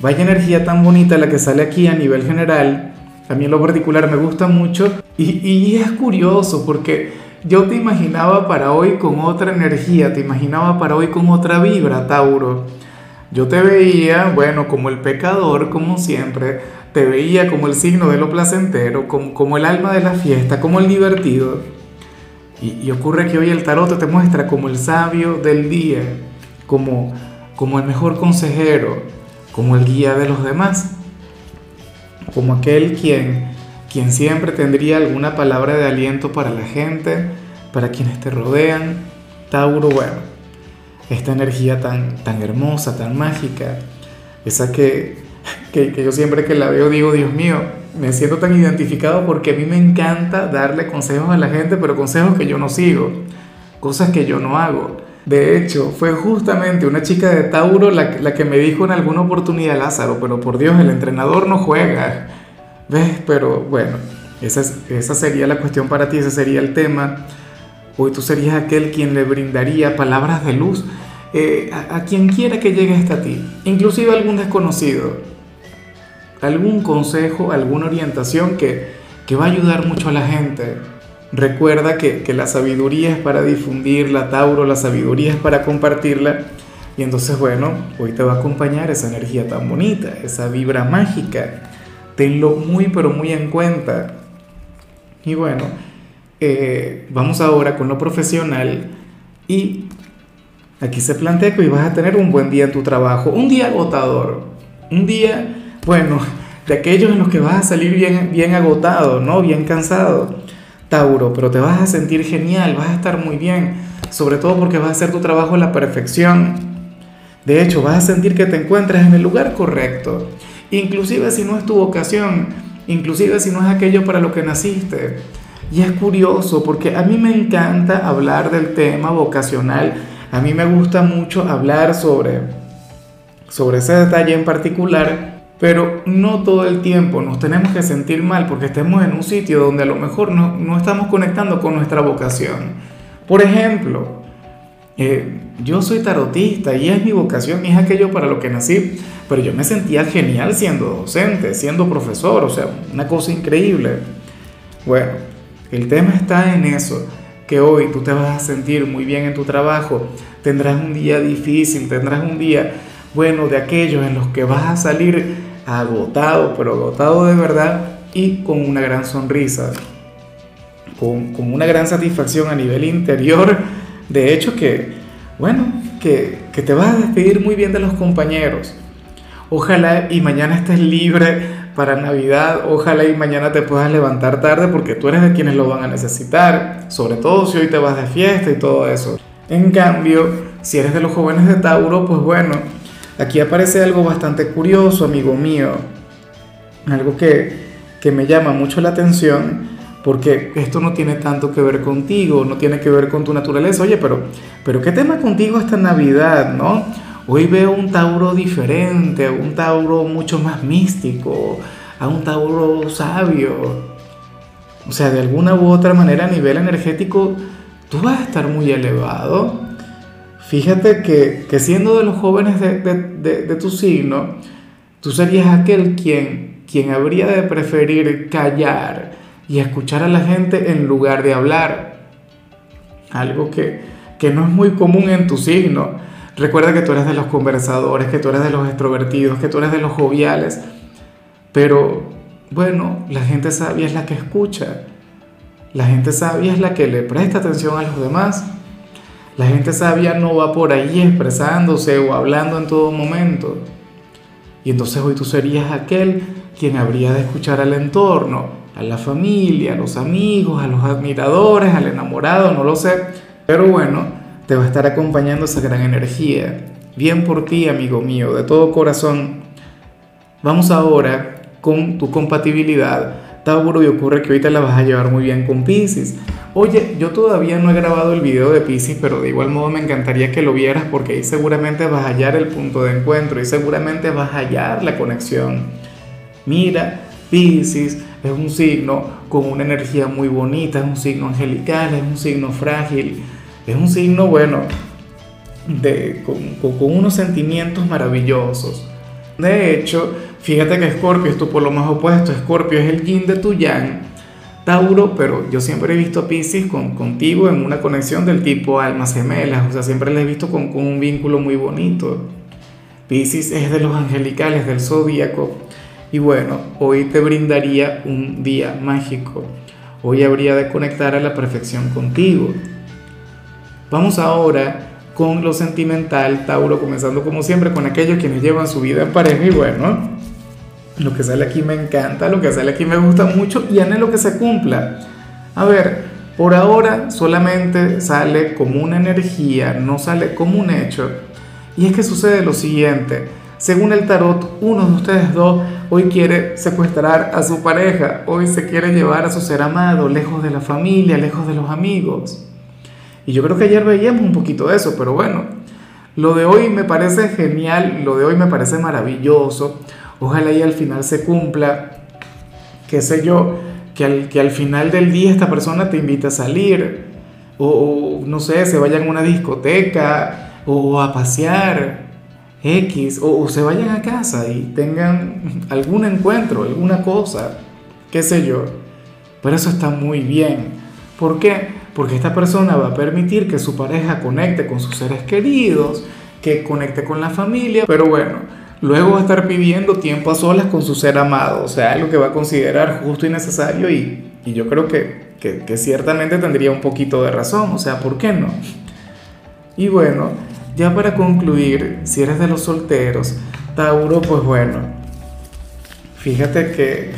vaya energía tan bonita la que sale aquí a nivel general. A mí lo particular me gusta mucho y, y es curioso porque yo te imaginaba para hoy con otra energía, te imaginaba para hoy con otra vibra, Tauro. Yo te veía, bueno, como el pecador, como siempre, te veía como el signo de lo placentero, como, como el alma de la fiesta, como el divertido. Y, y, ocurre que hoy el tarot te muestra como el sabio del día, como, como el mejor consejero, como el guía de los demás, como aquel quien, quien siempre tendría alguna palabra de aliento para la gente, para quienes te rodean. Tauro, bueno esta energía tan, tan hermosa, tan mágica, esa que, que, que, yo siempre que la veo digo, Dios mío, me siento tan identificado porque a mí me encanta darle consejos a la gente, pero consejos que yo no sigo, cosas que yo no hago. De hecho, fue justamente una chica de Tauro la, que me dijo en alguna oportunidad, Lázaro, pero por Dios, el entrenador no juega. ¿Ves? Pero bueno, esa, esa sería la cuestión para ti, ese sería el tema. Hoy tú serías aquel quien le brindaría palabras de luz eh, a, a, quien quiera que llegue hasta ti, inclusive algún desconocido, algún consejo, alguna orientación que, que va a ayudar mucho a la gente. Recuerda que, que la sabiduría es para difundirla, Tauro, la sabiduría es para compartirla. Y entonces, bueno, hoy te va a acompañar esa energía tan bonita, esa vibra mágica. Tenlo muy, pero muy en cuenta. Y bueno, eh, vamos ahora con lo profesional y aquí se plantea que hoy vas a tener un buen día en tu trabajo, un día agotador, un día, bueno, de aquellos en los que vas a salir bien, bien agotado, ¿no? Bien cansado, Tauro, pero te vas a sentir genial, vas a estar muy bien, sobre todo porque vas a hacer tu trabajo a la perfección. De hecho, vas a sentir que te encuentras en el lugar correcto, inclusive si no es tu vocación, inclusive si no es aquello para lo que naciste y es curioso porque a mí me encanta hablar del tema vocacional, a mí me gusta mucho hablar sobre, sobre ese detalle en particular, pero no todo el tiempo nos tenemos que sentir mal porque estemos en un sitio donde a lo mejor no, no estamos conectando con nuestra vocación. Por ejemplo, eh, yo soy tarotista y es mi vocación y es aquello para lo que nací, pero yo me sentía genial siendo docente, siendo profesor, o sea, una cosa increíble. Bueno, el tema está en eso, que hoy tú te vas a sentir muy bien en tu trabajo, tendrás un día difícil, tendrás un día, bueno, de aquellos en los que vas a salir agotado, pero agotado de verdad y con una gran sonrisa, con, con una gran satisfacción a nivel interior. De hecho que, bueno, que, que te vas a despedir muy bien de los compañeros. Ojalá y mañana estés libre para Navidad. Ojalá y mañana te puedas levantar tarde porque tú eres de quienes lo van a necesitar, sobre todo si hoy te vas de fiesta y todo eso. En cambio, si eres de los jóvenes de Tauro, pues bueno, aquí aparece algo bastante curioso, amigo mío. Algo que, que me llama mucho la atención porque esto no tiene tanto que ver contigo, no tiene que ver con tu naturaleza. Oye, pero, pero ¿qué tema contigo esta Navidad, no? Hoy veo un Tauro diferente, un Tauro mucho más místico, a un Tauro sabio. O sea, de alguna u otra manera a nivel energético, tú vas a estar muy elevado. Fíjate que, que siendo de los jóvenes de, de, de, tu signo, tú serías aquel quien, quien habría de preferir callar y escuchar a la gente en lugar de hablar. Algo que, que no es muy común en tu signo Recuerda que tú eres de los conversadores, que tú eres de los extrovertidos, que tú eres de los joviales. Pero bueno, la gente sabia es la que escucha. La gente sabia es la que le presta atención a los demás. La gente sabia no va por ahí expresándose o hablando en todo momento. Y entonces hoy tú serías aquel quien habría de escuchar al entorno, a la familia, a los amigos, a los admiradores, al enamorado, no lo sé. Pero bueno, te va a estar acompañando esa gran energía. Bien por ti, amigo mío, de todo corazón. Vamos ahora con tu compatibilidad. Tauro, y ocurre que ahorita la vas a llevar muy bien con Pisces. Oye, yo todavía no he grabado el video de Pisces, pero de igual modo me encantaría que lo vieras porque ahí seguramente vas a hallar el punto de encuentro y seguramente vas a hallar la conexión. Mira, Pisces es un signo con una energía muy bonita, es un signo angelical, es un signo frágil, es un signo, bueno, de, con, con unos sentimientos maravillosos. De hecho, fíjate que Scorpio es tu lo más opuesto, Scorpio es el yin de tu yang, Tauro, pero yo siempre he visto a Pisces con, contigo en una conexión del tipo almas gemelas, o sea, siempre le he visto con, con un vínculo muy bonito. Pisces es de los angelicales del zodíaco y bueno, hoy te brindaría un día mágico. Hoy habría de conectar a la perfección contigo. Vamos ahora con lo sentimental, Tauro, comenzando como siempre con aquellos quienes llevan su vida en pareja y bueno, lo que sale aquí me encanta, lo que sale aquí me gusta mucho y anhelo que se cumpla. A ver, por ahora solamente sale como una energía, no sale como un hecho. Y es que sucede lo siguiente, según el tarot, uno de ustedes dos hoy quiere secuestrar a su pareja, hoy se quiere llevar a su ser amado lejos de la familia, lejos de los amigos. Y yo creo que ayer veíamos un poquito de eso, pero bueno, lo de hoy me parece genial, lo de hoy me parece maravilloso. Ojalá y al final se cumpla, qué sé yo, que al, que al final del día esta persona te invite a salir, o, no sé, se vayan a una discoteca, o a pasear, X, o, o se vayan a casa y tengan algún encuentro, alguna cosa, qué sé yo. Pero eso está muy bien. ¿Por qué? porque esta persona va a permitir que su pareja conecte con sus seres queridos, que conecte con la familia, pero bueno, luego va a estar pidiendo tiempo a solas con su ser amado, o sea, algo que va a considerar justo y necesario y, yo creo que, que, ciertamente tendría un poquito de razón, o sea, ¿por qué no? Y bueno, ya para concluir, si eres de los solteros, Tauro, pues bueno, fíjate que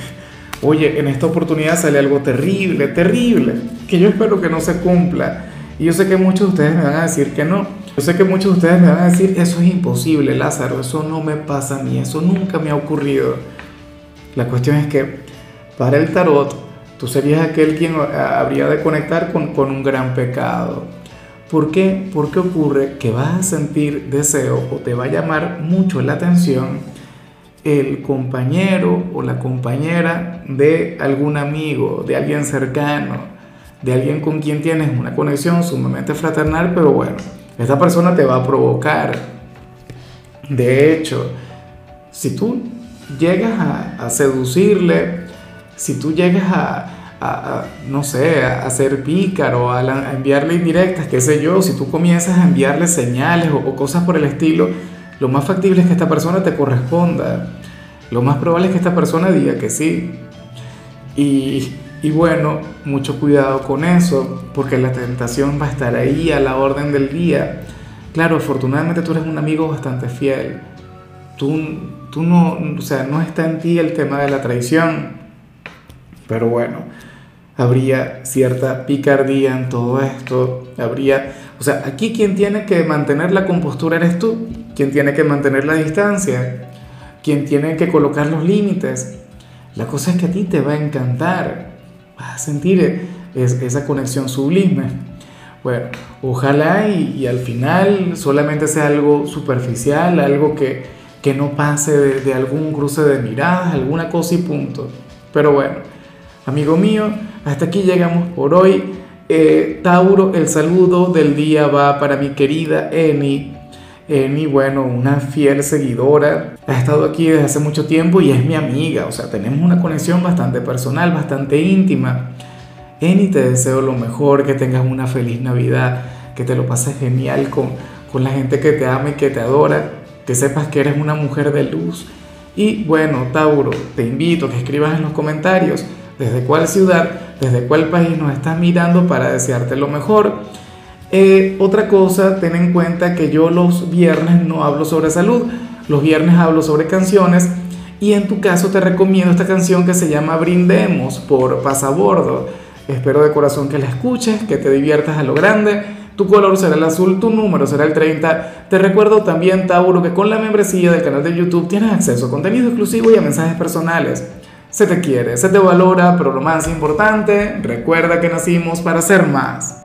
oye, en esta oportunidad sale algo terrible, terrible, que yo espero que no se cumpla. Y yo sé que muchos de ustedes me van a decir que no. Yo sé que muchos de ustedes me van a decir, eso es imposible, Lázaro, eso no me pasa a mí, eso nunca me ha ocurrido. La cuestión es que para el tarot, tú serías aquel quien habría de conectar con, con un gran pecado. ¿Por qué? Porque ocurre que vas a sentir deseo o te va a llamar mucho la atención el compañero o la compañera de algún amigo, de alguien cercano, de alguien con quien tienes una conexión sumamente fraternal, pero bueno, esta persona te va a provocar. De hecho, si tú llegas a, seducirle, si tú llegas a, no sé, a, ser pícaro, a, enviarle indirectas, qué sé yo, si tú comienzas a enviarle señales o cosas por el estilo, lo más factible es que esta persona te corresponda. Lo más probable es que esta persona diga que sí. Y, bueno, mucho cuidado con eso, porque la tentación va a estar ahí a la orden del día. Claro, afortunadamente tú eres un amigo bastante fiel. Tú, tú no, o sea, no está en ti el tema de la traición. Pero bueno, habría cierta picardía en todo esto. Habría, o sea, aquí quien tiene que mantener la compostura eres tú quien tiene que mantener la distancia, quien tiene que colocar los límites. La cosa es que a ti te va a encantar, a sentir esa conexión sublime. Bueno, ojalá y, al final solamente sea algo superficial, algo que, que no pase de, algún cruce de miradas, alguna cosa y punto. Pero bueno, amigo mío, hasta aquí llegamos por hoy. Eh, Tauro, el saludo del día va para mi querida Eni Emi, bueno, una fiel seguidora, ha estado aquí desde hace mucho tiempo y es mi amiga, o sea, tenemos una conexión bastante personal, bastante íntima. Eni, te deseo lo mejor, que tengas una feliz Navidad, que te lo pases genial con, con la gente que te ama y que te adora, que sepas que eres una mujer de luz. Y bueno, Tauro, te invito a que escribas en los comentarios desde cuál ciudad, desde cuál país nos estás mirando para desearte lo mejor. Eh, otra cosa, ten en cuenta que yo los viernes no hablo sobre salud, los viernes hablo sobre canciones y en tu caso te recomiendo esta canción que se llama Brindemos por Pasabordo. Espero de corazón que la escuches, que te diviertas a lo grande. tu color será el azul, tu número será el 30. Te recuerdo también, Tauro, que con la membresía del canal de YouTube tienes acceso a contenido exclusivo y a mensajes personales. Se te quiere, se te valora, pero lo más importante, recuerda que nacimos para ser más.